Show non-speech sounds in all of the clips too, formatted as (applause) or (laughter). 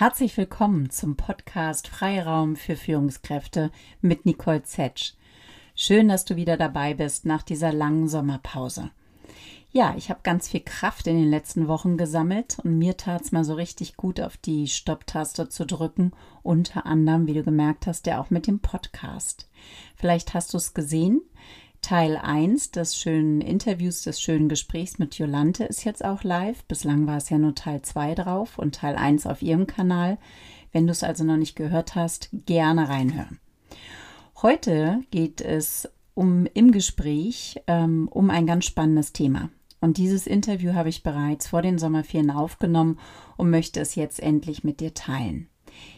Herzlich willkommen zum Podcast Freiraum für Führungskräfte mit Nicole Zetsch. Schön, dass du wieder dabei bist nach dieser langen Sommerpause. Ja, ich habe ganz viel Kraft in den letzten Wochen gesammelt und mir tat es mal so richtig gut, auf die Stopptaste zu drücken. Unter anderem, wie du gemerkt hast, ja auch mit dem Podcast. Vielleicht hast du es gesehen. Teil 1 des schönen Interviews, des schönen Gesprächs mit Jolante ist jetzt auch live. Bislang war es ja nur Teil 2 drauf und Teil 1 auf ihrem Kanal. Wenn du es also noch nicht gehört hast, gerne reinhören. Heute geht es um im Gespräch ähm, um ein ganz spannendes Thema. Und dieses Interview habe ich bereits vor den Sommerferien aufgenommen und möchte es jetzt endlich mit dir teilen.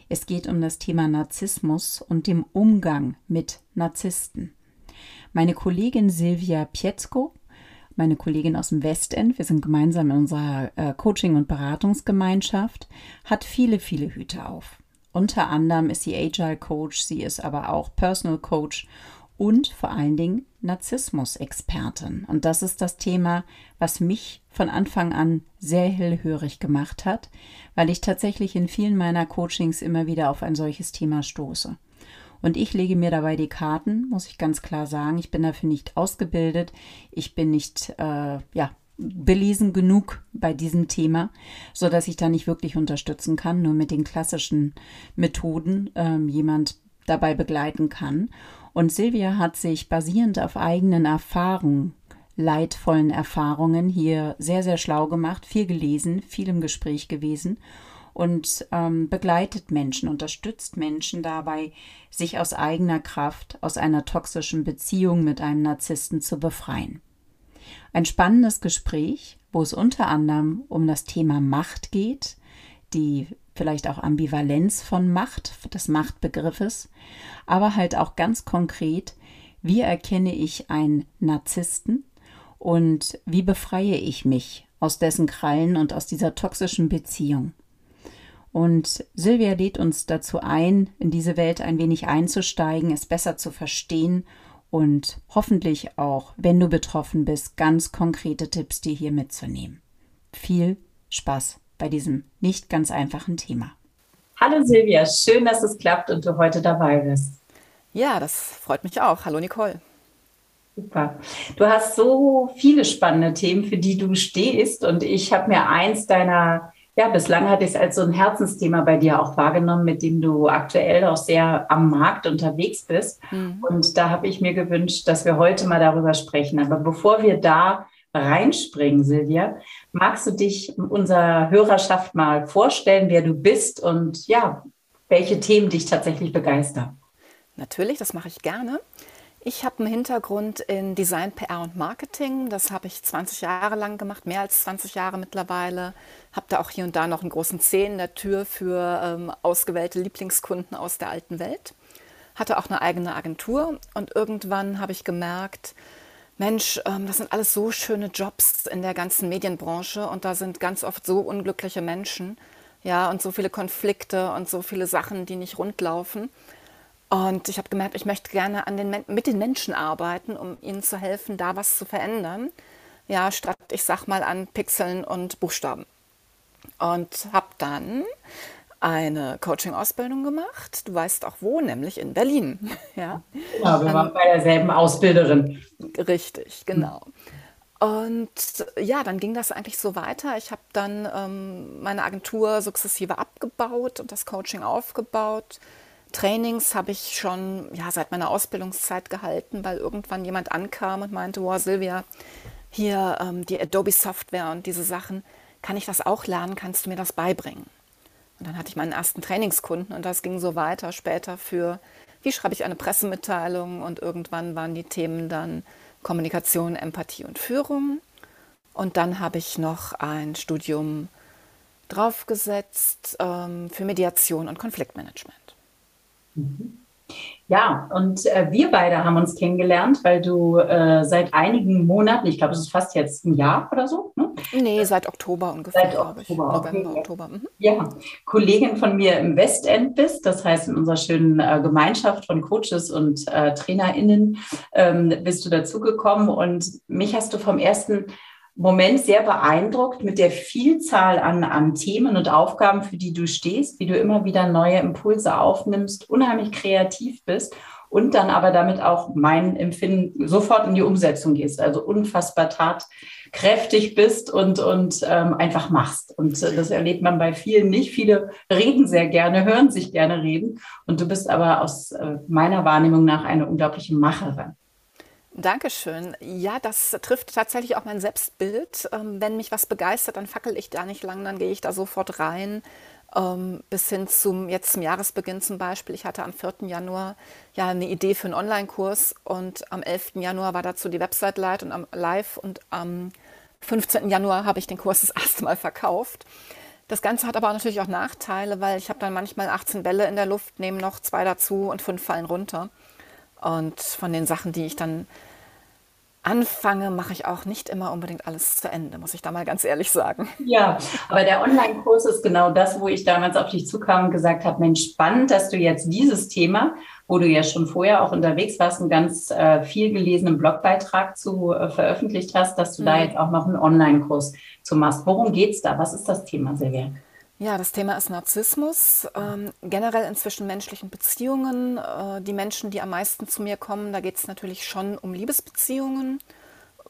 Es geht um das Thema Narzissmus und dem Umgang mit Narzissten. Meine Kollegin Silvia Pietzko, meine Kollegin aus dem Westend, wir sind gemeinsam in unserer äh, Coaching- und Beratungsgemeinschaft, hat viele, viele Hüte auf. Unter anderem ist sie Agile Coach, sie ist aber auch Personal Coach und vor allen Dingen Narzissmus-Expertin. Und das ist das Thema, was mich von Anfang an sehr hellhörig gemacht hat, weil ich tatsächlich in vielen meiner Coachings immer wieder auf ein solches Thema stoße. Und ich lege mir dabei die Karten, muss ich ganz klar sagen. Ich bin dafür nicht ausgebildet. Ich bin nicht, äh, ja, belesen genug bei diesem Thema, so dass ich da nicht wirklich unterstützen kann, nur mit den klassischen Methoden ähm, jemand dabei begleiten kann. Und Silvia hat sich basierend auf eigenen Erfahrungen, leidvollen Erfahrungen hier sehr, sehr schlau gemacht, viel gelesen, viel im Gespräch gewesen und ähm, begleitet Menschen, unterstützt Menschen dabei, sich aus eigener Kraft aus einer toxischen Beziehung mit einem Narzissten zu befreien. Ein spannendes Gespräch, wo es unter anderem um das Thema Macht geht, die vielleicht auch Ambivalenz von Macht, des Machtbegriffes, aber halt auch ganz konkret, wie erkenne ich einen Narzissten und wie befreie ich mich aus dessen Krallen und aus dieser toxischen Beziehung. Und Silvia lädt uns dazu ein, in diese Welt ein wenig einzusteigen, es besser zu verstehen und hoffentlich auch, wenn du betroffen bist, ganz konkrete Tipps dir hier mitzunehmen. Viel Spaß bei diesem nicht ganz einfachen Thema. Hallo Silvia, schön, dass es klappt und du heute dabei bist. Ja, das freut mich auch. Hallo Nicole. Super. Du hast so viele spannende Themen, für die du stehst und ich habe mir eins deiner ja, bislang hatte ich es als so ein Herzensthema bei dir auch wahrgenommen, mit dem du aktuell auch sehr am Markt unterwegs bist. Mhm. Und da habe ich mir gewünscht, dass wir heute mal darüber sprechen. Aber bevor wir da reinspringen, Silvia, magst du dich unserer Hörerschaft mal vorstellen, wer du bist und ja, welche Themen dich tatsächlich begeistern? Natürlich, das mache ich gerne. Ich habe einen Hintergrund in Design, PR und Marketing. Das habe ich 20 Jahre lang gemacht, mehr als 20 Jahre mittlerweile. Habe da auch hier und da noch einen großen Zeh in der Tür für ähm, ausgewählte Lieblingskunden aus der alten Welt. Hatte auch eine eigene Agentur und irgendwann habe ich gemerkt, Mensch, ähm, das sind alles so schöne Jobs in der ganzen Medienbranche und da sind ganz oft so unglückliche Menschen, ja, und so viele Konflikte und so viele Sachen, die nicht rund laufen. Und ich habe gemerkt, ich möchte gerne an den, mit den Menschen arbeiten, um ihnen zu helfen, da was zu verändern. Ja, statt, ich sag mal, an Pixeln und Buchstaben. Und habe dann eine Coaching-Ausbildung gemacht. Du weißt auch wo, nämlich in Berlin. (laughs) ja, genau, wir waren bei derselben Ausbilderin. Richtig, genau. Und ja, dann ging das eigentlich so weiter. Ich habe dann ähm, meine Agentur sukzessive abgebaut und das Coaching aufgebaut Trainings habe ich schon ja, seit meiner Ausbildungszeit gehalten, weil irgendwann jemand ankam und meinte, wow, Silvia, hier ähm, die Adobe-Software und diese Sachen, kann ich das auch lernen? Kannst du mir das beibringen? Und dann hatte ich meinen ersten Trainingskunden und das ging so weiter später für, wie schreibe ich eine Pressemitteilung und irgendwann waren die Themen dann Kommunikation, Empathie und Führung. Und dann habe ich noch ein Studium draufgesetzt ähm, für Mediation und Konfliktmanagement. Ja, und äh, wir beide haben uns kennengelernt, weil du äh, seit einigen Monaten, ich glaube, es ist fast jetzt ein Jahr oder so. Ne? Nee, seit Oktober ungefähr. Seit Oktober, November, okay. Oktober. Mhm. Ja, Kollegin von mir im Westend bist, das heißt in unserer schönen äh, Gemeinschaft von Coaches und äh, TrainerInnen ähm, bist du dazugekommen und mich hast du vom ersten Moment sehr beeindruckt mit der Vielzahl an, an Themen und Aufgaben, für die du stehst, wie du immer wieder neue Impulse aufnimmst, unheimlich kreativ bist und dann aber damit auch mein Empfinden sofort in die Umsetzung gehst, also unfassbar tatkräftig bist und, und ähm, einfach machst. Und äh, das erlebt man bei vielen nicht. Viele reden sehr gerne, hören sich gerne reden und du bist aber aus äh, meiner Wahrnehmung nach eine unglaubliche Macherin. Dankeschön. Ja, das trifft tatsächlich auch mein Selbstbild. Ähm, wenn mich was begeistert, dann fackel ich da nicht lang, dann gehe ich da sofort rein ähm, bis hin zum jetzt zum Jahresbeginn zum Beispiel. Ich hatte am 4. Januar ja eine Idee für einen Online-Kurs und am 11. Januar war dazu die Website live und am live und am 15. Januar habe ich den Kurs das erste Mal verkauft. Das Ganze hat aber natürlich auch Nachteile, weil ich habe dann manchmal 18 Bälle in der Luft, nehme noch zwei dazu und fünf fallen runter. Und von den Sachen, die ich dann anfange, mache ich auch nicht immer unbedingt alles zu Ende, muss ich da mal ganz ehrlich sagen. Ja, aber der Online-Kurs ist genau das, wo ich damals auf dich zukam und gesagt habe, Mensch, spannend, dass du jetzt dieses Thema, wo du ja schon vorher auch unterwegs warst, einen ganz äh, viel gelesenen Blogbeitrag zu äh, veröffentlicht hast, dass du mhm. da jetzt auch noch einen Online-Kurs zu machst. Worum geht es da? Was ist das Thema, Silvia? Ja, das Thema ist Narzissmus. Ähm, generell in zwischenmenschlichen Beziehungen. Äh, die Menschen, die am meisten zu mir kommen, da geht es natürlich schon um Liebesbeziehungen.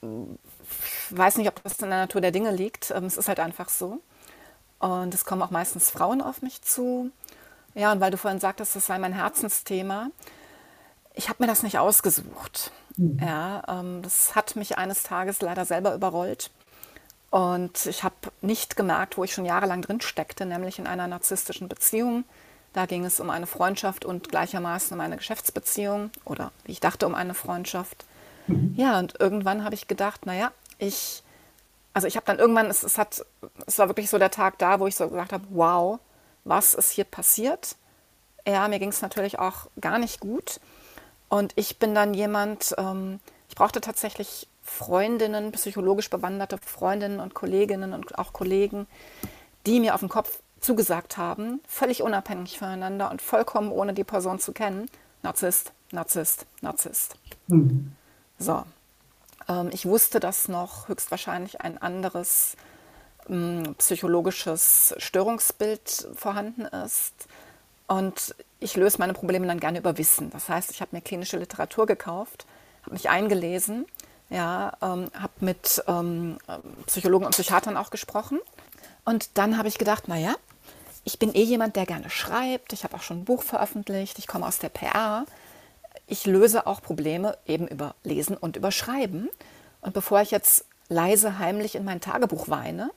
Ich weiß nicht, ob das in der Natur der Dinge liegt. Ähm, es ist halt einfach so. Und es kommen auch meistens Frauen auf mich zu. Ja, und weil du vorhin sagtest, das sei mein Herzensthema. Ich habe mir das nicht ausgesucht. Mhm. Ja, ähm, das hat mich eines Tages leider selber überrollt. Und ich habe nicht gemerkt, wo ich schon jahrelang drin steckte, nämlich in einer narzisstischen Beziehung. Da ging es um eine Freundschaft und gleichermaßen um eine Geschäftsbeziehung oder wie ich dachte, um eine Freundschaft. Mhm. Ja, und irgendwann habe ich gedacht, naja, ich, also ich habe dann irgendwann, es, es, hat, es war wirklich so der Tag da, wo ich so gesagt habe, wow, was ist hier passiert? Ja, mir ging es natürlich auch gar nicht gut. Und ich bin dann jemand, ähm, ich brauchte tatsächlich Freundinnen, psychologisch bewanderte Freundinnen und Kolleginnen und auch Kollegen, die mir auf den Kopf zugesagt haben, völlig unabhängig voneinander und vollkommen ohne die Person zu kennen, Narzisst, Narzisst, Narzisst. Mhm. So, ähm, ich wusste, dass noch höchstwahrscheinlich ein anderes ähm, psychologisches Störungsbild vorhanden ist. Und ich löse meine Probleme dann gerne über Wissen. Das heißt, ich habe mir klinische Literatur gekauft, habe mich eingelesen ja, ähm, habe mit ähm, Psychologen und Psychiatern auch gesprochen. Und dann habe ich gedacht, naja, ich bin eh jemand, der gerne schreibt. Ich habe auch schon ein Buch veröffentlicht. Ich komme aus der PR. Ich löse auch Probleme eben über Lesen und über Schreiben. Und bevor ich jetzt leise, heimlich in mein Tagebuch weine,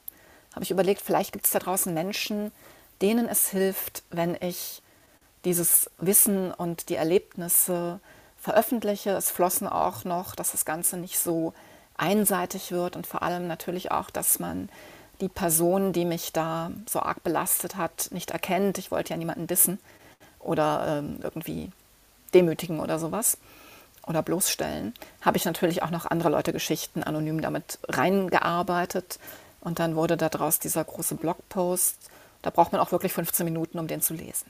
habe ich überlegt, vielleicht gibt es da draußen Menschen, denen es hilft, wenn ich dieses Wissen und die Erlebnisse veröffentliche. Es flossen auch noch, dass das Ganze nicht so einseitig wird und vor allem natürlich auch, dass man die Person, die mich da so arg belastet hat, nicht erkennt. Ich wollte ja niemanden dissen oder ähm, irgendwie demütigen oder sowas oder bloßstellen. Habe ich natürlich auch noch andere Leute Geschichten anonym damit reingearbeitet und dann wurde daraus dieser große Blogpost. Da braucht man auch wirklich 15 Minuten, um den zu lesen.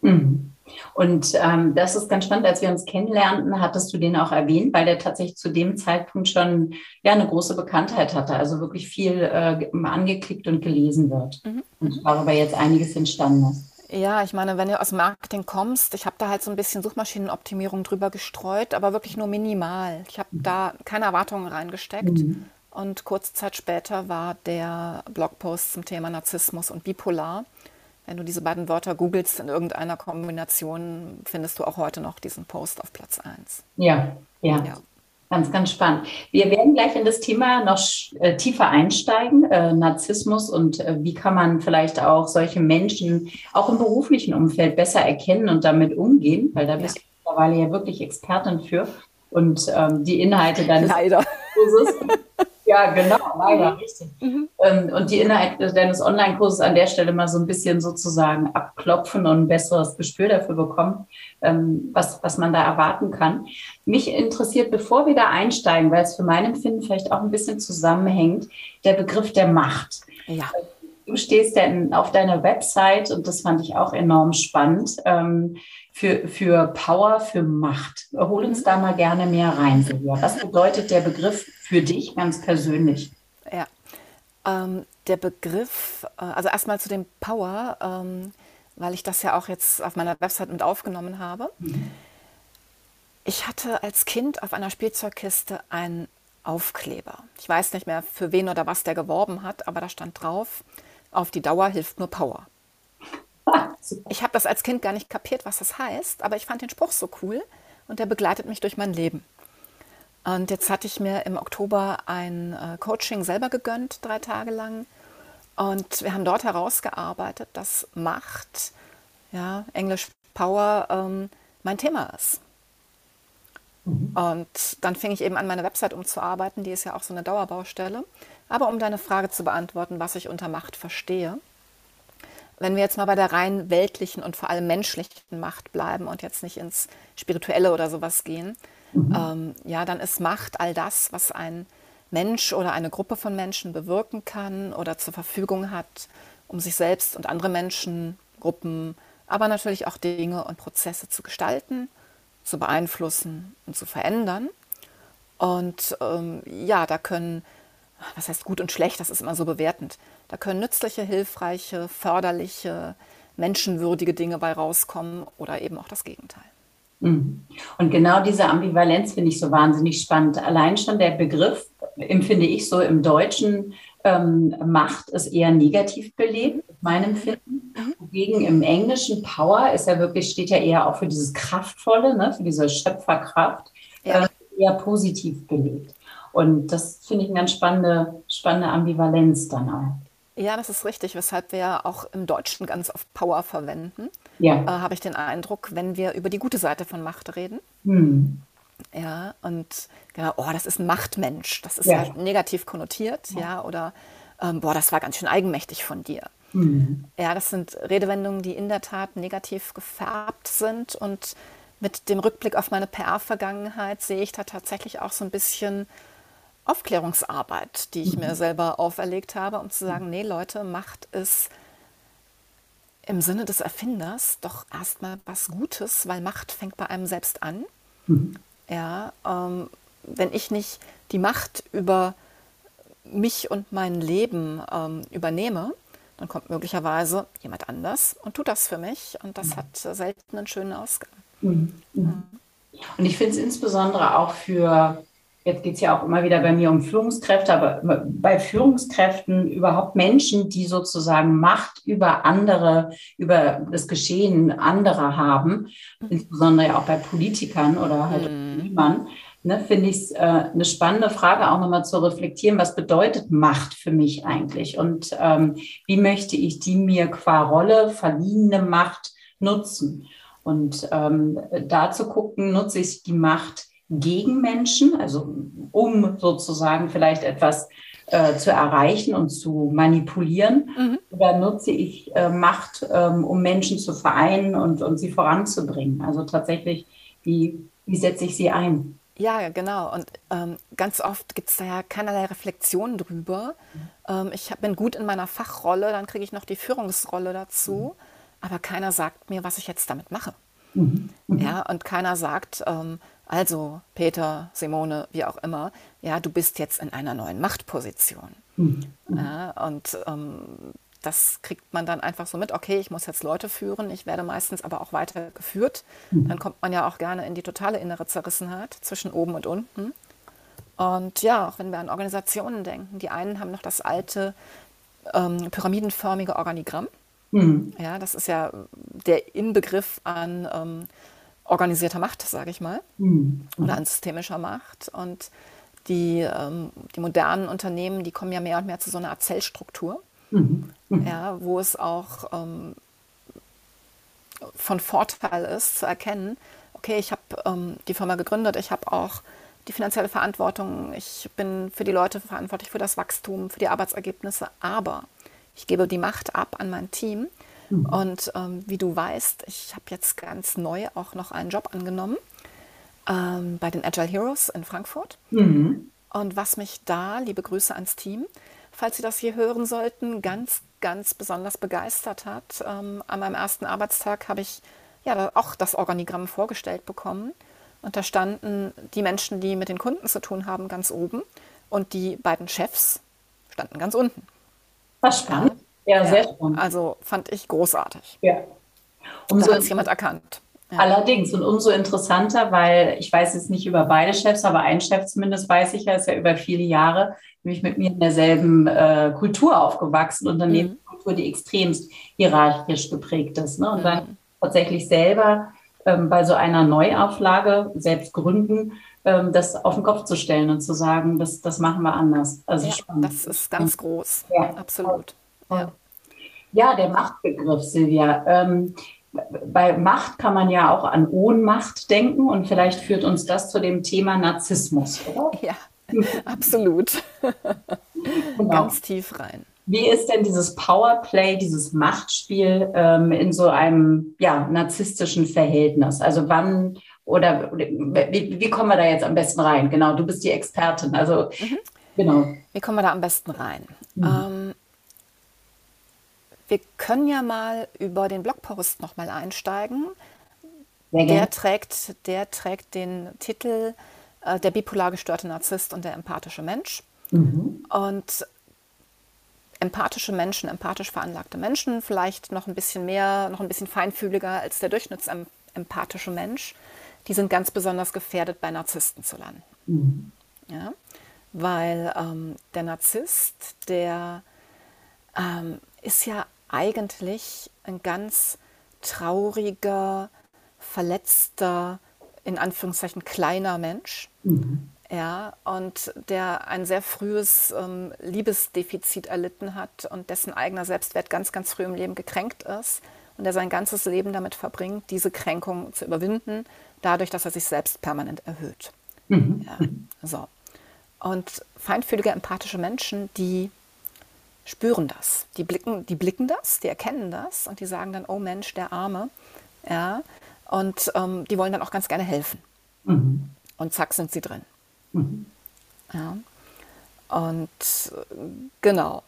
Mhm. Und ähm, das ist ganz spannend, als wir uns kennenlernten, hattest du den auch erwähnt, weil der tatsächlich zu dem Zeitpunkt schon ja eine große Bekanntheit hatte, also wirklich viel äh, angeklickt und gelesen wird. Mhm. Und darüber jetzt einiges entstanden ist. Ja, ich meine, wenn du aus Marketing kommst, ich habe da halt so ein bisschen Suchmaschinenoptimierung drüber gestreut, aber wirklich nur minimal. Ich habe mhm. da keine Erwartungen reingesteckt. Mhm. Und kurze Zeit später war der Blogpost zum Thema Narzissmus und Bipolar wenn du diese beiden Wörter googelst in irgendeiner Kombination, findest du auch heute noch diesen Post auf Platz 1. Ja, ja. ja. Ganz, ganz spannend. Wir werden gleich in das Thema noch äh, tiefer einsteigen, äh, Narzissmus und äh, wie kann man vielleicht auch solche Menschen auch im beruflichen Umfeld besser erkennen und damit umgehen, weil da bist ja. du mittlerweile ja wirklich Expertin für und ähm, die Inhalte deines Leider. Kurses ja, genau, leider, richtig. Mhm. Ähm, und die Inhalte deines Online-Kurses an der Stelle mal so ein bisschen sozusagen abklopfen und ein besseres Gespür dafür bekommen, ähm, was, was man da erwarten kann. Mich interessiert, bevor wir da einsteigen, weil es für mein Empfinden vielleicht auch ein bisschen zusammenhängt, der Begriff der Macht. Ja. Du stehst ja auf deiner Website und das fand ich auch enorm spannend. Ähm, für, für Power, für Macht. Hol uns mhm. da mal gerne mehr rein, Silvia. Was bedeutet der Begriff für dich ganz persönlich? Ja, Ähm, der Begriff, äh, also erstmal zu dem Power, ähm, weil ich das ja auch jetzt auf meiner Website mit aufgenommen habe. Mhm. Ich hatte als Kind auf einer Spielzeugkiste einen Aufkleber. Ich weiß nicht mehr, für wen oder was der geworben hat, aber da stand drauf, auf die Dauer hilft nur Power. (laughs) Ich habe das als Kind gar nicht kapiert, was das heißt, aber ich fand den Spruch so cool und der begleitet mich durch mein Leben. Und jetzt hatte ich mir im Oktober ein äh, Coaching selber gegönnt, drei Tage lang. Und wir haben dort herausgearbeitet, dass Macht, ja, Englisch Power, ähm, mein Thema ist. Mhm. Und dann fing ich eben an, meine Website umzuarbeiten. Die ist ja auch so eine Dauerbaustelle. Aber um deine Frage zu beantworten, was ich unter Macht verstehe, wenn wir jetzt mal bei der rein weltlichen und vor allem menschlichen Macht bleiben und jetzt nicht ins Spirituelle oder sowas gehen, mhm. ähm, ja, dann ist Macht all das, was ein Mensch oder eine Gruppe von Menschen bewirken kann oder zur Verfügung hat, um sich selbst und andere Menschen, Gruppen, aber natürlich auch Dinge und Prozesse zu gestalten, zu beeinflussen und zu verändern. Und ähm, ja, da können, was heißt gut und schlecht, das ist immer so bewertend, da können nützliche, hilfreiche, förderliche, menschenwürdige Dinge bei rauskommen oder eben auch das Gegenteil. Mhm. Und genau diese Ambivalenz finde ich so wahnsinnig spannend. Allein schon der Begriff, empfinde ich so im Deutschen, ähm, Macht ist eher negativ belebt, meinem Empfinden. Wogegen im Englischen Power ist ja wirklich, steht ja eher auch für dieses Kraftvolle, ne, für diese Schöpferkraft, ja. äh, eher positiv belegt. Und das finde ich eine ganz spannende, spannende Ambivalenz dann auch. Ja, das ist richtig, weshalb wir ja auch im Deutschen ganz oft Power verwenden. Ja. Äh, Habe ich den Eindruck, wenn wir über die gute Seite von Macht reden. Hm. Ja, und genau, oh, das ist ein Machtmensch. Das ist ja, ja negativ konnotiert, ja, ja oder ähm, boah, das war ganz schön eigenmächtig von dir. Mhm. Ja, das sind Redewendungen, die in der Tat negativ gefärbt sind. Und mit dem Rückblick auf meine PR-Vergangenheit sehe ich da tatsächlich auch so ein bisschen Aufklärungsarbeit, die ich mhm. mir selber auferlegt habe, um zu sagen, nee Leute, Macht es im Sinne des Erfinders doch erstmal was Gutes, weil Macht fängt bei einem selbst an. Mhm. Ja, ähm, wenn ich nicht die Macht über mich und mein Leben ähm, übernehme, dann kommt möglicherweise jemand anders und tut das für mich und das mhm. hat selten einen schönen Ausgang. Mhm. Mhm. Und ich finde es insbesondere auch für Jetzt geht es ja auch immer wieder bei mir um Führungskräfte, aber bei Führungskräften überhaupt Menschen, die sozusagen Macht über andere, über das Geschehen anderer haben, insbesondere ja auch bei Politikern oder halt mhm. ne, finde ich es äh, eine spannende Frage auch nochmal zu reflektieren, was bedeutet Macht für mich eigentlich und ähm, wie möchte ich die mir qua Rolle verliehene Macht nutzen? Und ähm, da zu gucken, nutze ich die Macht gegen Menschen, also um sozusagen vielleicht etwas äh, zu erreichen und zu manipulieren? Mhm. Oder nutze ich äh, Macht, ähm, um Menschen zu vereinen und, und sie voranzubringen? Also tatsächlich, wie, wie setze ich sie ein? Ja, genau. Und ähm, ganz oft gibt es da ja keinerlei Reflexion drüber. Ähm, ich bin gut in meiner Fachrolle, dann kriege ich noch die Führungsrolle dazu, mhm. aber keiner sagt mir, was ich jetzt damit mache. Mhm. mhm. Ja, und keiner sagt, ähm, also, Peter, Simone, wie auch immer, ja, du bist jetzt in einer neuen Machtposition. Mhm. Ja, und ähm, das kriegt man dann einfach so mit, okay, ich muss jetzt Leute führen, ich werde meistens aber auch weiter geführt. Mhm. Dann kommt man ja auch gerne in die totale innere Zerrissenheit zwischen oben und unten. Und ja, auch wenn wir an Organisationen denken, die einen haben noch das alte ähm, pyramidenförmige Organigramm. Mhm. Ja, das ist ja der Inbegriff an ähm, organisierter Macht, sage ich mal, mhm. oder an systemischer Macht. Und die, ähm, die modernen Unternehmen, die kommen ja mehr und mehr zu so einer Art Zellstruktur, mhm. Mhm. Ja, wo es auch ähm, von Vorteil ist zu erkennen, okay, ich habe ähm, die Firma gegründet, ich habe auch die finanzielle Verantwortung, ich bin für die Leute verantwortlich, für das Wachstum, für die Arbeitsergebnisse, aber ich gebe die Macht ab an mein Team Mhm. Und ähm, wie du weißt, ich habe jetzt ganz neu auch noch einen Job angenommen ähm, bei den Agile Heroes in Frankfurt. Mhm. Und was mich da, liebe Grüße ans Team, falls Sie das hier hören sollten, ganz, ganz besonders begeistert hat. Ähm, an meinem ersten Arbeitstag habe ich ja auch das Organigramm vorgestellt bekommen. Und da standen die Menschen, die mit den Kunden zu tun haben, ganz oben. Und die beiden Chefs standen ganz unten. Was spannend. Ja, ja sehr spannend. Also fand ich großartig. Ja. Umso da hat es jemand erkannt. Ja. Allerdings und umso interessanter, weil ich weiß jetzt nicht über beide Chefs, aber ein Chef zumindest weiß ich ja, ist ja über viele Jahre nämlich mit mir in derselben äh, Kultur aufgewachsen, Unternehmenskultur, mhm. die extremst hierarchisch geprägt ist. Ne? Und mhm. dann tatsächlich selber ähm, bei so einer Neuauflage, selbst gründen, ähm, das auf den Kopf zu stellen und zu sagen, das, das machen wir anders. Also ja, das ist ganz groß, ja. absolut. Ja. Ja, der Machtbegriff, Silvia. Ähm, bei Macht kann man ja auch an Ohnmacht denken und vielleicht führt uns das zu dem Thema Narzissmus, oder? (laughs) Ja, absolut. Genau. Ganz tief rein. Wie ist denn dieses Powerplay, dieses Machtspiel ähm, in so einem ja, narzisstischen Verhältnis? Also wann oder, wie, wie, kommen wir da jetzt am besten rein? Genau, du bist die Expertin. Also mhm. genau. Wie kommen wir da am besten rein? Mhm. Ähm, wir können ja mal über den Blogpost nochmal einsteigen. Der trägt, der trägt den Titel äh, Der bipolar gestörte Narzisst und der empathische Mensch. Mhm. Und empathische Menschen, empathisch veranlagte Menschen, vielleicht noch ein bisschen mehr, noch ein bisschen feinfühliger als der durchschnittsempathische Mensch, die sind ganz besonders gefährdet, bei Narzissten zu landen. Mhm. Ja? Weil ähm, der Narzisst, der ähm, ist ja eigentlich ein ganz trauriger, verletzter, in Anführungszeichen kleiner Mensch. Mhm. Ja, und der ein sehr frühes ähm, Liebesdefizit erlitten hat und dessen eigener Selbstwert ganz, ganz früh im Leben gekränkt ist und der sein ganzes Leben damit verbringt, diese Kränkung zu überwinden, dadurch, dass er sich selbst permanent erhöht. Mhm. Ja, so. Und feinfühlige, empathische Menschen, die spüren das. Die blicken, die blicken das, die erkennen das und die sagen dann, oh Mensch, der Arme. Ja, und ähm, die wollen dann auch ganz gerne helfen. Mhm. Und zack, sind sie drin. Mhm. Ja. Und äh, genau.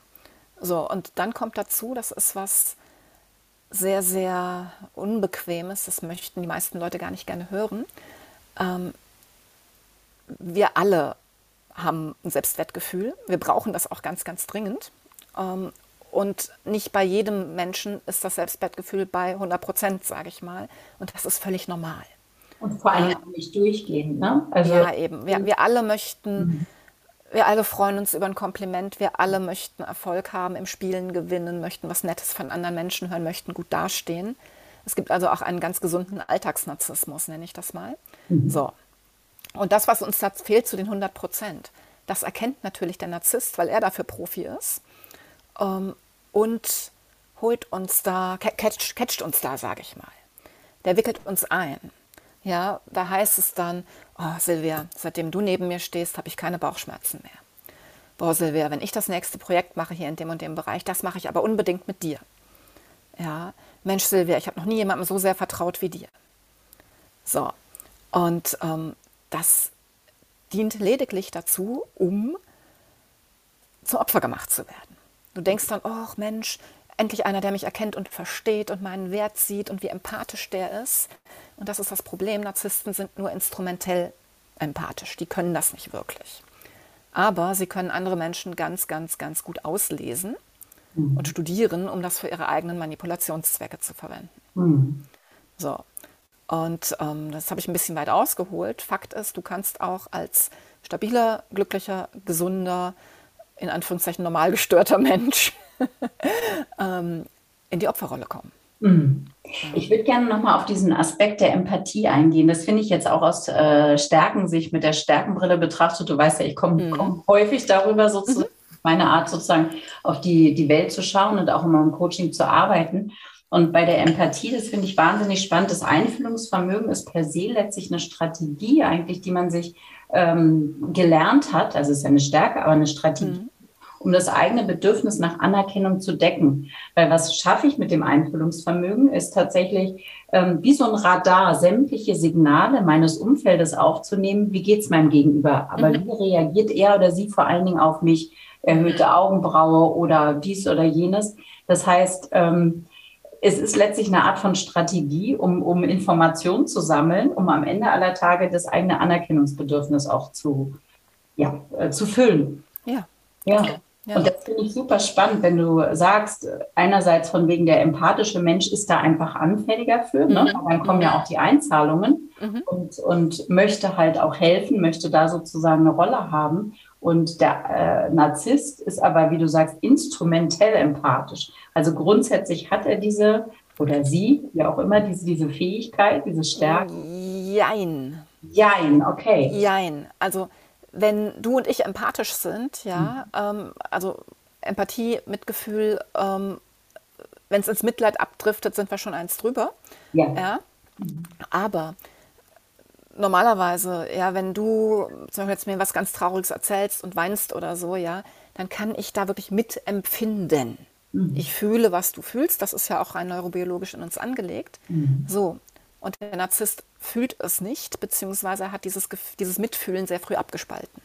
So, und dann kommt dazu, das ist was sehr, sehr Unbequemes, das möchten die meisten Leute gar nicht gerne hören. Ähm, wir alle haben ein Selbstwertgefühl. Wir brauchen das auch ganz, ganz dringend. Ähm, und nicht bei jedem Menschen ist das Selbstwertgefühl bei 100 Prozent, sage ich mal. Und das ist völlig normal. Und vor allem auch nicht durchgehend, ne? Also, ja, eben. Wir, wir alle möchten, mhm. wir alle freuen uns über ein Kompliment, wir alle möchten Erfolg haben, im Spielen gewinnen, möchten was Nettes von anderen Menschen hören, möchten gut dastehen. Es gibt also auch einen ganz gesunden Alltagsnarzissmus, nenne ich das mal. Mhm. So. Und das, was uns da fehlt zu den 100 Prozent, das erkennt natürlich der Narzisst, weil er dafür Profi ist ähm, und holt uns da, catcht, catcht uns da, sage ich mal. Der wickelt uns ein. Ja, da heißt es dann, oh Silvia, seitdem du neben mir stehst, habe ich keine Bauchschmerzen mehr. Boah, Silvia, wenn ich das nächste Projekt mache hier in dem und dem Bereich, das mache ich aber unbedingt mit dir. Ja, Mensch, Silvia, ich habe noch nie jemandem so sehr vertraut wie dir. So, und ähm, das dient lediglich dazu, um zum Opfer gemacht zu werden. Du denkst dann, oh Mensch, endlich einer, der mich erkennt und versteht und meinen Wert sieht und wie empathisch der ist. Und das ist das Problem. Narzissten sind nur instrumentell empathisch. Die können das nicht wirklich. Aber sie können andere Menschen ganz, ganz, ganz gut auslesen mhm. und studieren, um das für ihre eigenen Manipulationszwecke zu verwenden. Mhm. So. Und ähm, das habe ich ein bisschen weit ausgeholt. Fakt ist, du kannst auch als stabiler, glücklicher, gesunder, in Anführungszeichen normal gestörter Mensch (laughs) ähm, in die Opferrolle kommen. Mhm. Ich würde gerne nochmal auf diesen Aspekt der Empathie eingehen. Das finde ich jetzt auch aus äh, Stärkensicht mit der Stärkenbrille betrachtet. Du weißt ja, ich komme mhm. komm häufig darüber sozusagen, mhm. meine Art sozusagen auf die, die Welt zu schauen und auch in meinem Coaching zu arbeiten. Und bei der Empathie, das finde ich wahnsinnig spannend. Das Einfühlungsvermögen ist per se letztlich eine Strategie eigentlich, die man sich ähm, gelernt hat. Also es ist ja eine Stärke, aber eine Strategie, mhm um das eigene Bedürfnis nach Anerkennung zu decken. Weil was schaffe ich mit dem Einfühlungsvermögen, ist tatsächlich ähm, wie so ein Radar, sämtliche Signale meines Umfeldes aufzunehmen. Wie geht es meinem Gegenüber? Aber mhm. wie reagiert er oder sie vor allen Dingen auf mich? Erhöhte Augenbraue oder dies oder jenes. Das heißt, ähm, es ist letztlich eine Art von Strategie, um, um Informationen zu sammeln, um am Ende aller Tage das eigene Anerkennungsbedürfnis auch zu, ja, äh, zu füllen. Ja. Ja. Okay. Finde ich super spannend, wenn du sagst, einerseits von wegen der empathische Mensch ist da einfach anfälliger für, ne? Mhm. dann kommen ja auch die Einzahlungen mhm. und, und möchte halt auch helfen, möchte da sozusagen eine Rolle haben. Und der äh, Narzisst ist aber, wie du sagst, instrumentell empathisch. Also grundsätzlich hat er diese oder sie, wie auch immer, diese, diese Fähigkeit, diese Stärke. Jein. Jein, okay. Jein. Also wenn du und ich empathisch sind, ja, mhm. ähm, also Empathie, Mitgefühl, ähm, wenn es ins Mitleid abdriftet, sind wir schon eins drüber. Ja. ja? Mhm. Aber normalerweise, ja, wenn du zum Beispiel jetzt mir was ganz Trauriges erzählst und weinst oder so, ja, dann kann ich da wirklich mitempfinden. Mhm. Ich fühle, was du fühlst. Das ist ja auch rein neurobiologisch in uns angelegt. Mhm. So. Und der Narzisst fühlt es nicht, beziehungsweise hat dieses, dieses Mitfühlen sehr früh abgespalten.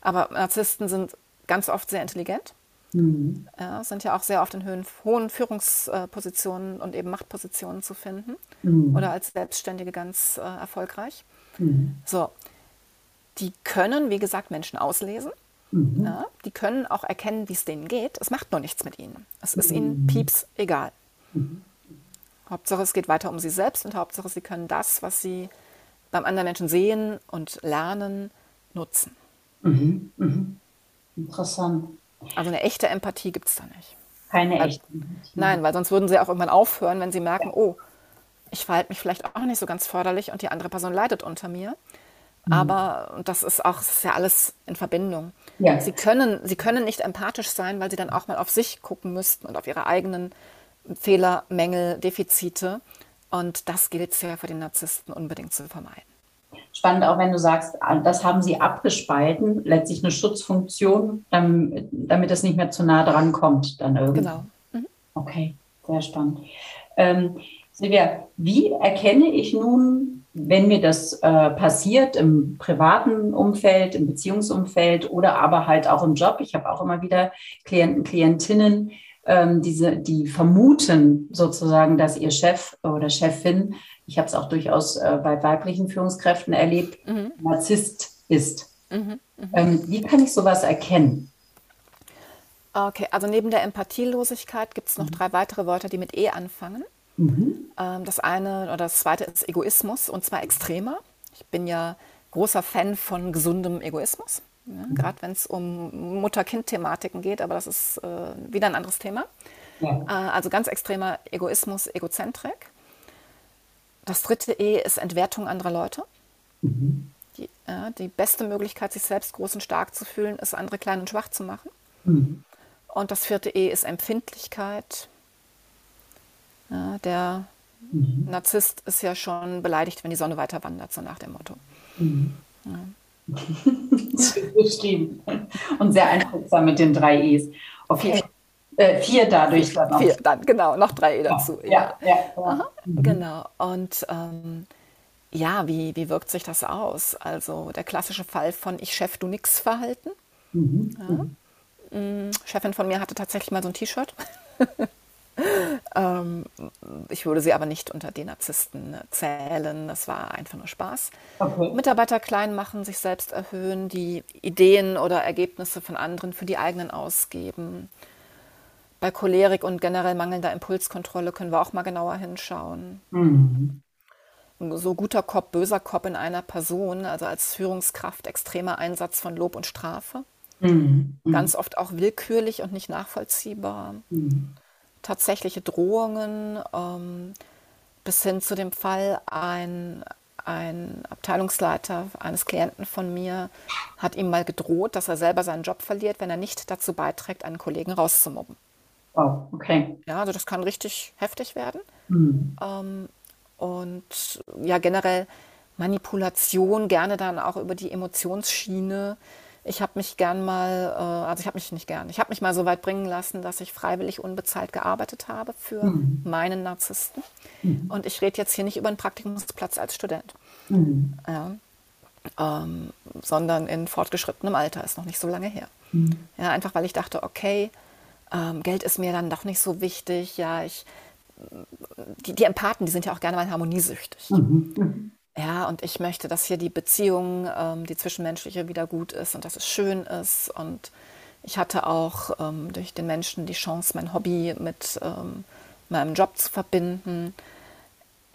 Aber Narzissten sind ganz oft sehr intelligent, mhm. ja, sind ja auch sehr oft in Höhen, hohen Führungspositionen und eben Machtpositionen zu finden mhm. oder als Selbstständige ganz äh, erfolgreich. Mhm. So, die können, wie gesagt, Menschen auslesen. Mhm. Ja, die können auch erkennen, wie es denen geht. Es macht nur nichts mit ihnen. Es ist ihnen mhm. pieps egal. Hauptsache, es geht weiter um sie selbst und Hauptsache, sie können das, was sie beim anderen Menschen sehen und lernen, nutzen. Mhm. Mhm. Interessant. Also eine echte Empathie gibt es da nicht. Keine weil, echte Empathie. Nein, weil sonst würden sie auch irgendwann aufhören, wenn sie merken, ja. oh, ich verhalte mich vielleicht auch nicht so ganz förderlich und die andere Person leidet unter mir. Mhm. Aber das ist auch, das ist ja alles in Verbindung. Ja. Sie, können, sie können nicht empathisch sein, weil sie dann auch mal auf sich gucken müssten und auf ihre eigenen Fehler, Mängel, Defizite. Und das gilt es ja für den Narzissten unbedingt zu vermeiden. Spannend auch, wenn du sagst, das haben sie abgespalten, letztlich eine Schutzfunktion, damit, damit es nicht mehr zu nah dran kommt dann irgendwie. Genau. Mhm. Okay, sehr spannend. Ähm, Silvia, wie erkenne ich nun, wenn mir das äh, passiert im privaten Umfeld, im Beziehungsumfeld oder aber halt auch im Job? Ich habe auch immer wieder Klienten, Klientinnen, ähm, diese, die vermuten sozusagen, dass ihr Chef oder Chefin, ich habe es auch durchaus äh, bei weiblichen Führungskräften erlebt, mhm. Narzisst ist. Mhm, mh. ähm, wie kann ich sowas erkennen? Okay, also neben der Empathielosigkeit gibt es noch mhm. drei weitere Wörter, die mit E anfangen. Mhm. Ähm, das eine oder das zweite ist Egoismus und zwar extremer. Ich bin ja großer Fan von gesundem Egoismus. Ja, mhm. Gerade wenn es um Mutter-Kind-Thematiken geht, aber das ist äh, wieder ein anderes Thema. Ja. Äh, also ganz extremer Egoismus, Egozentrik. Das dritte E ist Entwertung anderer Leute. Mhm. Die, äh, die, beste Möglichkeit, sich selbst groß und stark zu fühlen, ist, andere klein und schwach zu machen. Mhm. Und das vierte E ist Empfindlichkeit. Ja, der mhm. Narzisst ist ja schon beleidigt, wenn die Sonne weiter wandert, so nach dem Motto. Mhm. Ja. Beschrieben. Und sehr einprägsam mit den drei E's. Okay. Äh, vier dadurch dann noch. Vier, dann, genau, noch drei E dazu. Ja, ja, ja. Mhm. Genau. Und ähm, ja, wie, wie wirkt sich das aus? Also der klassische Fall von Ich Chef, du nix Verhalten. Mhm. Ja. Mhm. Chefin von mir hatte tatsächlich mal so ein T-Shirt. (laughs) Ähm, ich würde sie aber nicht unter den Narzissten zählen. Das war einfach nur Spaß. Okay. Mitarbeiter klein machen, sich selbst erhöhen, die Ideen oder Ergebnisse von anderen für die eigenen ausgeben. Bei Cholerik und generell mangelnder Impulskontrolle können wir auch mal genauer hinschauen. Mhm. So guter Kopf, böser Kopf in einer Person, also als Führungskraft extremer Einsatz von Lob und Strafe. Mhm. Ganz oft auch willkürlich und nicht nachvollziehbar. Mhm tatsächliche Drohungen ähm, bis hin zu dem Fall, ein, ein Abteilungsleiter eines Klienten von mir hat ihm mal gedroht, dass er selber seinen Job verliert, wenn er nicht dazu beiträgt, einen Kollegen rauszumobben. Oh, okay. Ja, also das kann richtig heftig werden. Mhm. Ähm, und ja, generell Manipulation, gerne dann auch über die Emotionsschiene. Ich habe mich gern mal, äh, also ich habe mich nicht gern, ich habe mich mal so weit bringen lassen, dass ich freiwillig unbezahlt gearbeitet habe für mhm. meinen Narzissten. Mhm. Und ich rede jetzt hier nicht über einen Praktikumsplatz als Student, mhm. ja, ähm, sondern in fortgeschrittenem Alter, ist noch nicht so lange her. Mhm. Ja, einfach weil ich dachte, okay, ähm, Geld ist mir dann doch nicht so wichtig. Ja, ich, die, die Empathen, die sind ja auch gerne mal harmoniesüchtig. Mhm. Ja, und ich möchte, dass hier die Beziehung, ähm, die zwischenmenschliche, wieder gut ist und dass es schön ist. Und Ich hatte auch ähm, durch den Menschen die Chance, mein Hobby mit ähm, meinem Job zu verbinden.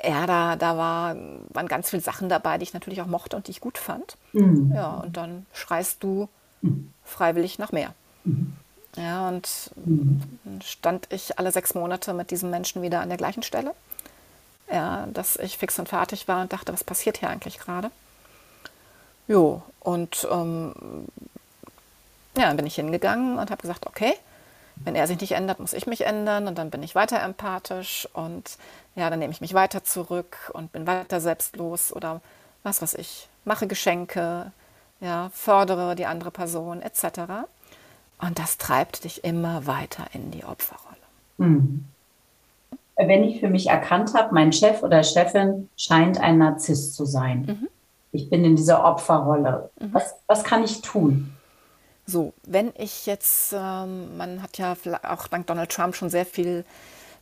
Ja, da, da war, waren ganz viele Sachen dabei, die ich natürlich auch mochte und die ich gut fand. Mhm. Ja, und dann schreist du mhm. freiwillig nach mehr. Mhm. Ja, und mhm. dann stand ich alle sechs Monate mit diesem Menschen wieder an der gleichen Stelle. Ja, dass ich fix und fertig war und dachte, was passiert hier eigentlich gerade? Jo, und ähm, ja, dann bin ich hingegangen und habe gesagt, okay, wenn er sich nicht ändert, muss ich mich ändern und dann bin ich weiter empathisch und ja, dann nehme ich mich weiter zurück und bin weiter selbstlos oder was weiß ich, mache Geschenke, ja, fördere die andere Person etc. Und das treibt dich immer weiter in die Opferrolle. Mhm. Wenn ich für mich erkannt habe, mein Chef oder Chefin scheint ein Narzisst zu sein. Mhm. Ich bin in dieser Opferrolle. Mhm. Was, was kann ich tun? So, wenn ich jetzt, ähm, man hat ja auch dank Donald Trump schon sehr viel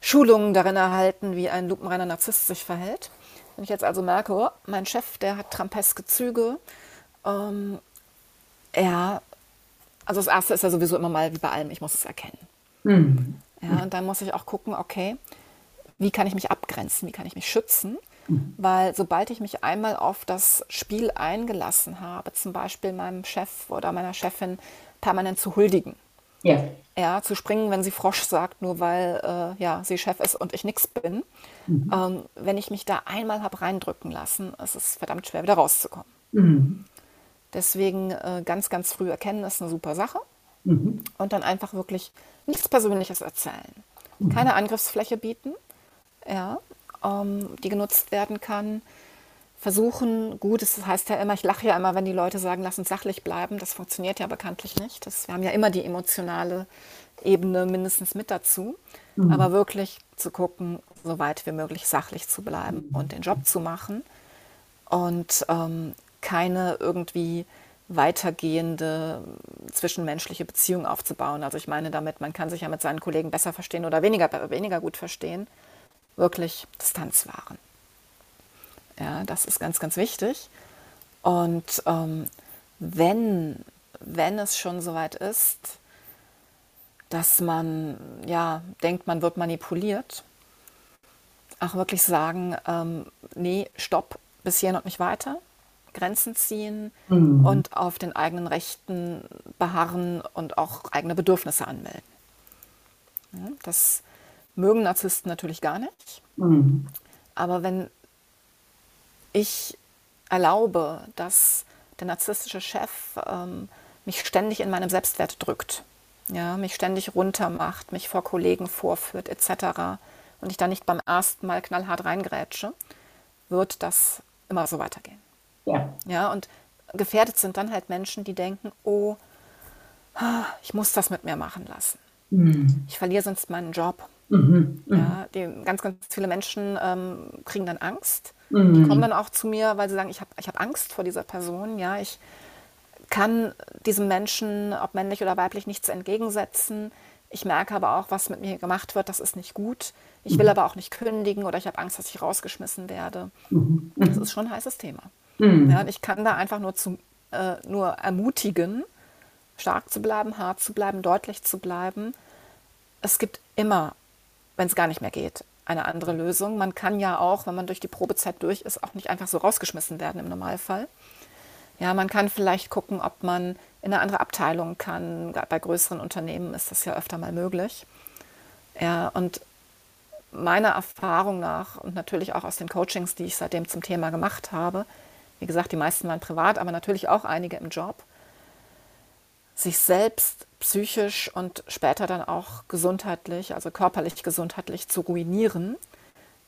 Schulungen darin erhalten, wie ein lupenreiner Narzisst sich verhält. Wenn ich jetzt also merke, oh, mein Chef, der hat trampeske Züge, ähm, er, also das Erste ist ja sowieso immer mal wie bei allem, ich muss es erkennen. Mhm. Ja, und dann muss ich auch gucken, okay, wie kann ich mich abgrenzen, wie kann ich mich schützen? Weil sobald ich mich einmal auf das Spiel eingelassen habe, zum Beispiel meinem Chef oder meiner Chefin permanent zu huldigen, ja. ja zu springen, wenn sie Frosch sagt, nur weil äh, ja, sie Chef ist und ich nichts bin, mhm. ähm, wenn ich mich da einmal habe reindrücken lassen, ist es verdammt schwer, wieder rauszukommen. Mhm. Deswegen äh, ganz, ganz früh erkennen ist eine super Sache. Mhm. Und dann einfach wirklich nichts Persönliches erzählen. Mhm. Keine Angriffsfläche bieten. Ja, ähm, die genutzt werden kann. Versuchen, gut, das heißt ja immer, ich lache ja immer, wenn die Leute sagen, lass uns sachlich bleiben. Das funktioniert ja bekanntlich nicht. Das, wir haben ja immer die emotionale Ebene mindestens mit dazu. Mhm. Aber wirklich zu gucken, so weit wie möglich sachlich zu bleiben und den Job zu machen und ähm, keine irgendwie weitergehende zwischenmenschliche Beziehung aufzubauen. Also ich meine damit, man kann sich ja mit seinen Kollegen besser verstehen oder weniger, weniger gut verstehen wirklich Distanz wahren. Ja, das ist ganz, ganz wichtig. Und ähm, wenn, wenn es schon soweit ist, dass man ja denkt, man wird manipuliert, auch wirklich sagen, ähm, nee, stopp, bis hierhin und nicht weiter, Grenzen ziehen mhm. und auf den eigenen Rechten beharren und auch eigene Bedürfnisse anmelden. Ja, das mögen Narzissten natürlich gar nicht. Mhm. Aber wenn ich erlaube, dass der narzisstische Chef ähm, mich ständig in meinem Selbstwert drückt, ja, mich ständig runtermacht, mich vor Kollegen vorführt etc. und ich da nicht beim ersten Mal knallhart reingrätsche, wird das immer so weitergehen. Ja. ja. Und gefährdet sind dann halt Menschen, die denken, oh, ich muss das mit mir machen lassen. Mhm. Ich verliere sonst meinen Job. Mhm, mhm, ja, die, ganz, ganz viele Menschen ähm, kriegen dann Angst. Mhm. Die kommen dann auch zu mir, weil sie sagen, ich habe ich hab Angst vor dieser Person. Ja, ich kann diesem Menschen, ob männlich oder weiblich, nichts entgegensetzen. Ich merke aber auch, was mit mir gemacht wird, das ist nicht gut. Ich will mhm. aber auch nicht kündigen oder ich habe Angst, dass ich rausgeschmissen werde. Mhm. Das ist schon ein heißes Thema. Mhm. Ja, ich kann da einfach nur, zu, äh, nur ermutigen, stark zu bleiben, hart zu bleiben, deutlich zu bleiben. Es gibt immer wenn es gar nicht mehr geht, eine andere Lösung. Man kann ja auch, wenn man durch die Probezeit durch ist, auch nicht einfach so rausgeschmissen werden im Normalfall. Ja, man kann vielleicht gucken, ob man in eine andere Abteilung kann. Bei größeren Unternehmen ist das ja öfter mal möglich. Ja, und meiner Erfahrung nach und natürlich auch aus den Coachings, die ich seitdem zum Thema gemacht habe, wie gesagt, die meisten waren privat, aber natürlich auch einige im Job, sich selbst psychisch und später dann auch gesundheitlich, also körperlich gesundheitlich zu ruinieren,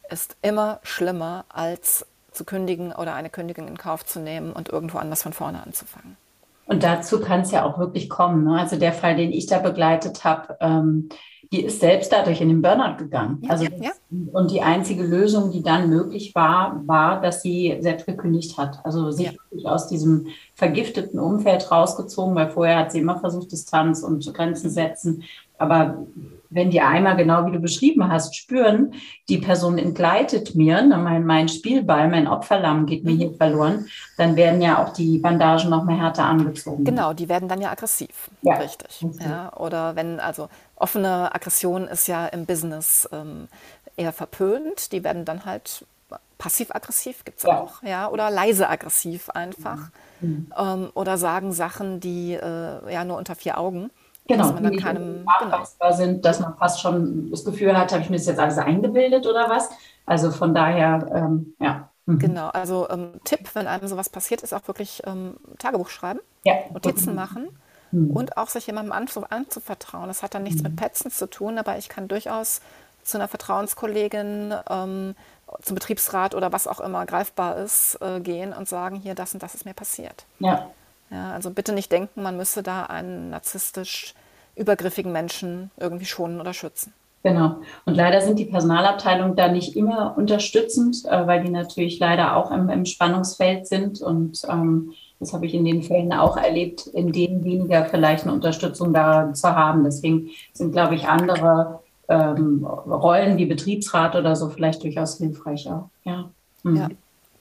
ist immer schlimmer als zu kündigen oder eine Kündigung in Kauf zu nehmen und irgendwo anders von vorne anzufangen. Und dazu kann es ja auch wirklich kommen. Ne? Also der Fall, den ich da begleitet habe, ähm, die ist selbst dadurch in den Burnout gegangen. Ja, also ja. und die einzige Lösung, die dann möglich war, war, dass sie selbst gekündigt hat. Also sich ja. aus diesem vergifteten Umfeld rausgezogen, weil vorher hat sie immer versucht, Distanz und Grenzen setzen. Aber wenn die einmal genau wie du beschrieben hast, spüren, die Person entgleitet mir, ne, mein, mein Spielball, mein Opferlamm geht mir hier verloren, dann werden ja auch die Bandagen noch mehr härter angezogen. Genau, die werden dann ja aggressiv. Ja. Richtig. Ja, oder wenn, also offene Aggression ist ja im Business ähm, eher verpönt, die werden dann halt passiv-aggressiv gibt es ja. auch, ja, oder leise aggressiv einfach. Mhm. Ähm, oder sagen Sachen, die äh, ja nur unter vier Augen Genau, dass man dann keinem genau. sind, dass man fast schon das Gefühl hat, habe ich mir das jetzt alles eingebildet oder was? Also von daher, ähm, ja. Mhm. Genau, also ähm, Tipp, wenn einem sowas passiert, ist auch wirklich ähm, Tagebuch schreiben, ja. Notizen machen mhm. und auch sich jemandem anzu anzuvertrauen. Das hat dann nichts mhm. mit Petzen zu tun, aber ich kann durchaus zu einer Vertrauenskollegin, ähm, zum Betriebsrat oder was auch immer greifbar ist, äh, gehen und sagen, hier, das und das ist mir passiert. Ja. Ja, also bitte nicht denken, man müsse da einen narzisstisch übergriffigen Menschen irgendwie schonen oder schützen. Genau. Und leider sind die Personalabteilungen da nicht immer unterstützend, äh, weil die natürlich leider auch im, im Spannungsfeld sind. Und ähm, das habe ich in den Fällen auch erlebt, in denen weniger vielleicht eine Unterstützung da zu haben. Deswegen sind, glaube ich, andere ähm, Rollen wie Betriebsrat oder so vielleicht durchaus hilfreicher. Ja, mhm. ja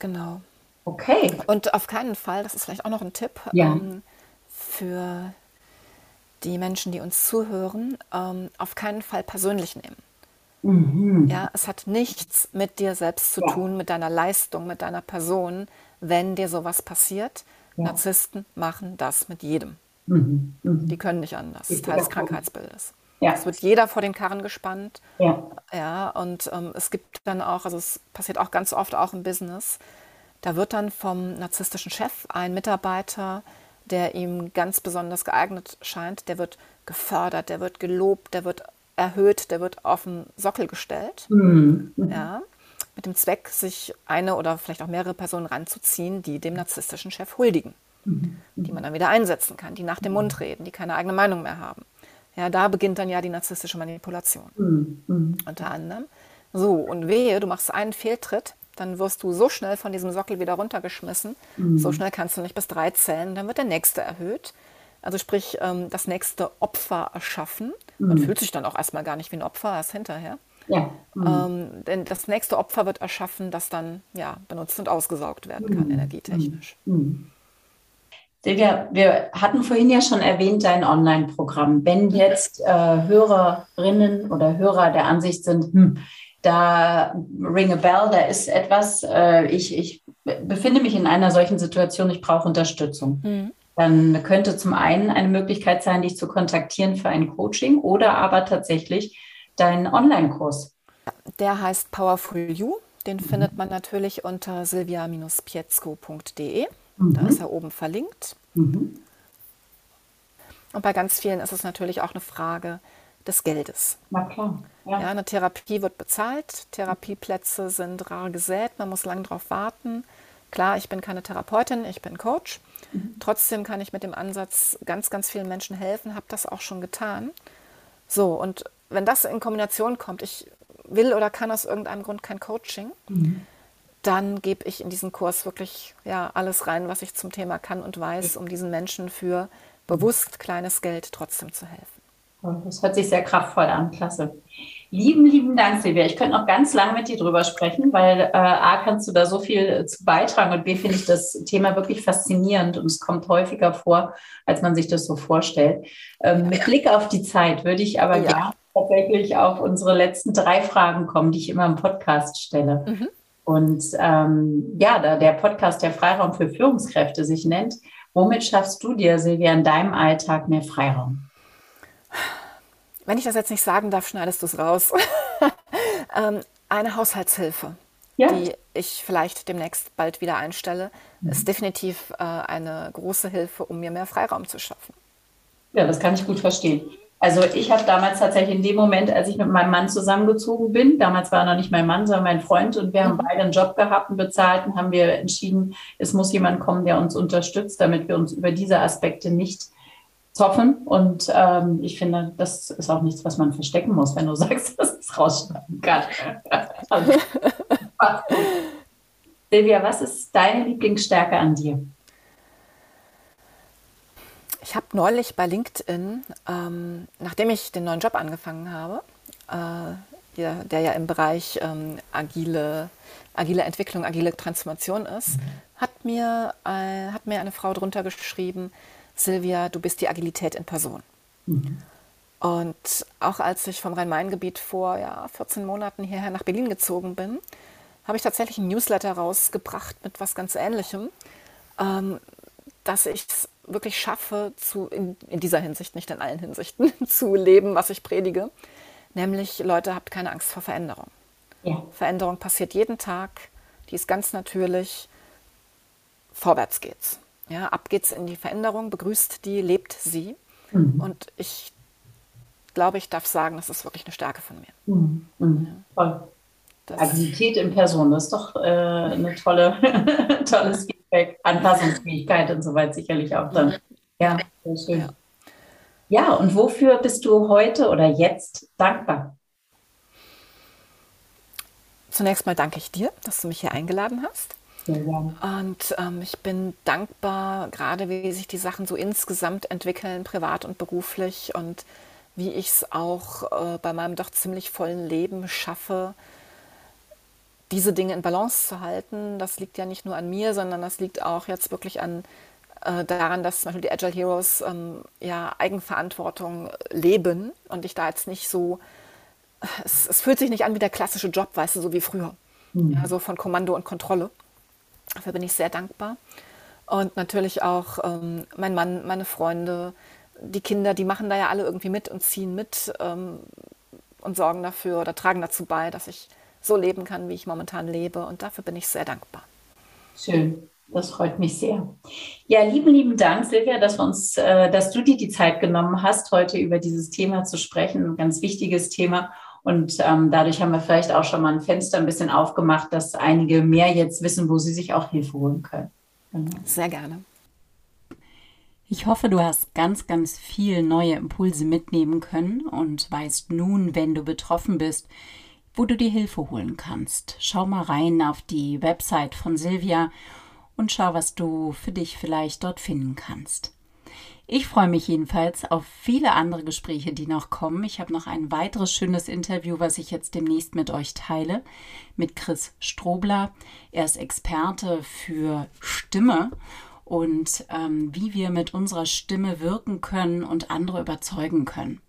genau. Okay. Und auf keinen Fall, das ist vielleicht auch noch ein Tipp ja. ähm, für die Menschen, die uns zuhören, ähm, auf keinen Fall persönlich nehmen. Mhm. Ja, es hat nichts mit dir selbst zu ja. tun, mit deiner Leistung, mit deiner Person, wenn dir sowas passiert. Ja. Narzissten machen das mit jedem. Mhm. Mhm. Die können nicht anders. Das ist Teil des Krankheitsbildes. Ja. Es wird jeder vor den Karren gespannt. Ja. Ja, und ähm, es gibt dann auch, also es passiert auch ganz oft auch im Business, da wird dann vom narzisstischen Chef ein Mitarbeiter, der ihm ganz besonders geeignet scheint, der wird gefördert, der wird gelobt, der wird erhöht, der wird auf den Sockel gestellt. Mhm. Ja, mit dem Zweck, sich eine oder vielleicht auch mehrere Personen ranzuziehen, die dem narzisstischen Chef huldigen, mhm. die man dann wieder einsetzen kann, die nach dem Mund reden, die keine eigene Meinung mehr haben. Ja, da beginnt dann ja die narzisstische Manipulation. Mhm. Unter anderem. So, und wehe, du machst einen Fehltritt, dann wirst du so schnell von diesem Sockel wieder runtergeschmissen. Mhm. So schnell kannst du nicht bis drei zählen, dann wird der nächste erhöht. Also sprich, ähm, das nächste Opfer erschaffen. Mhm. Man fühlt sich dann auch erstmal gar nicht wie ein Opfer, erst hinterher. Ja. Mhm. Ähm, denn das nächste Opfer wird erschaffen, das dann ja, benutzt und ausgesaugt werden kann, mhm. energietechnisch. Mhm. Silvia, wir hatten vorhin ja schon erwähnt dein Online-Programm. Wenn jetzt äh, Hörerinnen oder Hörer der Ansicht sind, hm, da ring a bell, da ist etwas, äh, ich, ich befinde mich in einer solchen Situation, ich brauche Unterstützung. Mhm. Dann könnte zum einen eine Möglichkeit sein, dich zu kontaktieren für ein Coaching oder aber tatsächlich deinen Online-Kurs. Der heißt Powerful You. Den mhm. findet man natürlich unter silvia-pietzko.de. Mhm. Da ist er oben verlinkt. Mhm. Und bei ganz vielen ist es natürlich auch eine Frage, des Geldes. Na klar. Ja. ja. eine Therapie wird bezahlt, Therapieplätze sind rar gesät, man muss lange darauf warten. Klar, ich bin keine Therapeutin, ich bin Coach. Mhm. Trotzdem kann ich mit dem Ansatz ganz, ganz vielen Menschen helfen, habe das auch schon getan. So, und wenn das in Kombination kommt, ich will oder kann aus irgendeinem Grund kein Coaching, mhm. dann gebe ich in diesen Kurs wirklich ja, alles rein, was ich zum Thema kann und weiß, um diesen Menschen für bewusst kleines Geld trotzdem zu helfen. Das hört sich sehr kraftvoll an, klasse. Lieben, lieben Dank, Silvia. Ich könnte noch ganz lange mit dir drüber sprechen, weil äh, A, kannst du da so viel zu beitragen und B, finde ich das Thema wirklich faszinierend und es kommt häufiger vor, als man sich das so vorstellt. Ähm, mit Blick auf die Zeit würde ich aber ja. gerne tatsächlich auf unsere letzten drei Fragen kommen, die ich immer im Podcast stelle. Mhm. Und ähm, ja, da der Podcast der Freiraum für Führungskräfte sich nennt, womit schaffst du dir, Silvia, in deinem Alltag mehr Freiraum? Wenn ich das jetzt nicht sagen darf, schneidest du es raus. (laughs) ähm, eine Haushaltshilfe, ja. die ich vielleicht demnächst bald wieder einstelle, mhm. ist definitiv äh, eine große Hilfe, um mir mehr Freiraum zu schaffen. Ja, das kann ich gut verstehen. Also ich habe damals tatsächlich in dem Moment, als ich mit meinem Mann zusammengezogen bin, damals war er noch nicht mein Mann, sondern mein Freund und wir mhm. haben beide einen Job gehabt und bezahlt und haben wir entschieden, es muss jemand kommen, der uns unterstützt, damit wir uns über diese Aspekte nicht zoffen. Und ähm, ich finde, das ist auch nichts, was man verstecken muss, wenn du (laughs) sagst, dass es rausschneiden kann. (laughs) also, Silvia, was ist deine Lieblingsstärke an dir? Ich habe neulich bei LinkedIn, ähm, nachdem ich den neuen Job angefangen habe, äh, der, der, ja im Bereich ähm, agile, agile Entwicklung, agile Transformation ist, mhm. hat, mir, äh, hat mir eine Frau drunter geschrieben, Silvia, du bist die Agilität in Person. Mhm. Und auch als ich vom Rhein-Main-Gebiet vor ja, 14 Monaten hierher nach Berlin gezogen bin, habe ich tatsächlich ein Newsletter rausgebracht mit was ganz Ähnlichem, ähm, dass ich es wirklich schaffe, zu, in, in, dieser Hinsicht, nicht in allen Hinsichten, (laughs) zu leben, was ich predige. Nämlich, Leute, habt keine Angst vor Veränderung. Ja. Veränderung passiert jeden Tag, die ist ganz natürlich. Vorwärts geht's. Ja, ab geht's in die Veränderung, begrüßt die, lebt sie. Mhm. Und ich glaube, ich darf sagen, das ist wirklich eine Stärke von mir. Mhm. Mhm. Ja. Voll. Das Agilität in Person, das ist doch äh, eine tolle, (laughs) tolles Feedback. Anpassungsfähigkeit und so weiter sicherlich auch dann. Ja, sehr schön. Ja. ja, und wofür bist du heute oder jetzt dankbar? Zunächst mal danke ich dir, dass du mich hier eingeladen hast. Und ähm, ich bin dankbar, gerade wie sich die Sachen so insgesamt entwickeln, privat und beruflich und wie ich es auch äh, bei meinem doch ziemlich vollen Leben schaffe, diese Dinge in Balance zu halten. Das liegt ja nicht nur an mir, sondern das liegt auch jetzt wirklich an äh, daran, dass zum Beispiel die Agile Heroes ähm, ja Eigenverantwortung leben und ich da jetzt nicht so, es, es, fühlt sich nicht an wie der klassische Job, weißt du, so wie früher. Mhm. Ja, so von Kommando und Kontrolle. Dafür bin ich sehr dankbar. Und natürlich auch ähm, mein Mann, meine Freunde, die Kinder, die machen da ja alle irgendwie mit und ziehen mit ähm, und sorgen dafür oder tragen dazu bei, dass ich so leben kann, wie ich momentan lebe. Und dafür bin ich sehr dankbar. Schön. Das freut mich sehr. Ja, lieben, lieben Dank, Silvia, dass uns, äh, dass du dir die Zeit genommen hast, heute über dieses Thema zu sprechen. Ein ganz wichtiges Thema. Und ähm, dadurch haben wir vielleicht auch schon mal ein Fenster ein bisschen aufgemacht, dass einige mehr jetzt wissen, wo sie sich auch Hilfe holen können. Genau. Sehr gerne. Ich hoffe, du hast ganz, ganz viel neue Impulse mitnehmen können und weißt nun, wenn du betroffen bist, wo du dir Hilfe holen kannst. Schau mal rein auf die Website von Silvia und schau, was du für dich vielleicht dort finden kannst. Ich freue mich jedenfalls auf viele andere Gespräche, die noch kommen. Ich habe noch ein weiteres schönes Interview, was ich jetzt demnächst mit euch teile, mit Chris Strobler. Er ist Experte für Stimme und ähm, wie wir mit unserer Stimme wirken können und andere überzeugen können.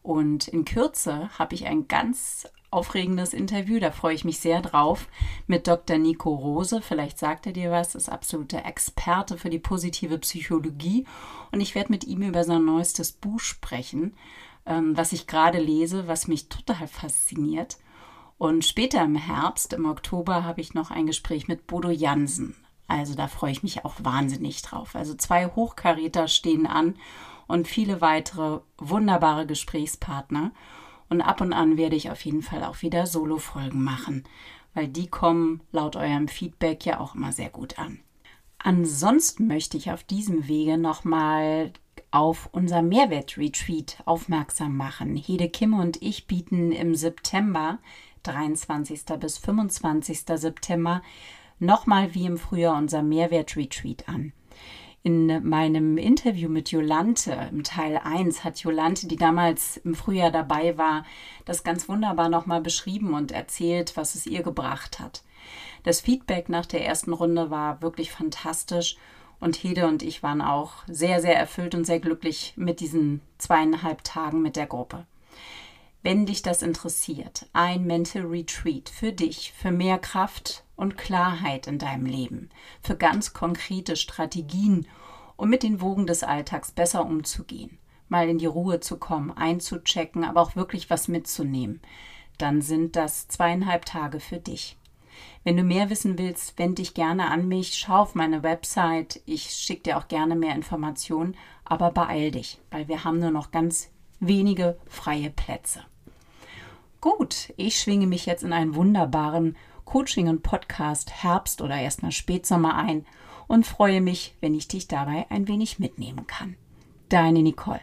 Und in Kürze habe ich ein ganz aufregendes Interview, da freue ich mich sehr drauf, mit Dr. Nico Rose. Vielleicht sagt er dir was, ist absoluter Experte für die positive Psychologie. Und ich werde mit ihm über sein neuestes Buch sprechen, ähm, was ich gerade lese, was mich total fasziniert. Und später im Herbst, im Oktober, habe ich noch ein Gespräch mit Bodo Jansen. Also da freue ich mich auch wahnsinnig drauf. Also zwei Hochkaräter stehen an und viele weitere wunderbare Gesprächspartner. Und ab und an werde ich auf jeden Fall auch wieder Solo-Folgen machen, weil die kommen laut eurem Feedback ja auch immer sehr gut an. Ansonsten möchte ich auf diesem Wege nochmal auf unser Mehrwert-Retreat aufmerksam machen. Hede Kim und ich bieten im September, 23. bis 25. September, nochmal wie im Frühjahr unser Mehrwert-Retreat an in meinem Interview mit Jolante im Teil 1 hat Jolante, die damals im Frühjahr dabei war, das ganz wunderbar nochmal beschrieben und erzählt, was es ihr gebracht hat. Das Feedback nach der ersten Runde war wirklich fantastisch und Hede und ich waren auch sehr, sehr erfüllt und sehr glücklich mit diesen zweieinhalb Tagen mit der Gruppe. Wenn dich das interessiert, ein Mental Retreat für dich, für mehr Kraft und Klarheit in deinem Leben, für ganz konkrete Strategien, um mit den Wogen des Alltags besser umzugehen, mal in die Ruhe zu kommen, einzuchecken, aber auch wirklich was mitzunehmen, dann sind das zweieinhalb Tage für dich. Wenn du mehr wissen willst, wende dich gerne an mich, schau auf meine Website, ich schicke dir auch gerne mehr Informationen, aber beeil dich, weil wir haben nur noch ganz wenige freie Plätze. Gut, ich schwinge mich jetzt in einen wunderbaren Coaching und Podcast Herbst oder erstmal Spätsommer ein und freue mich, wenn ich dich dabei ein wenig mitnehmen kann. Deine Nicole.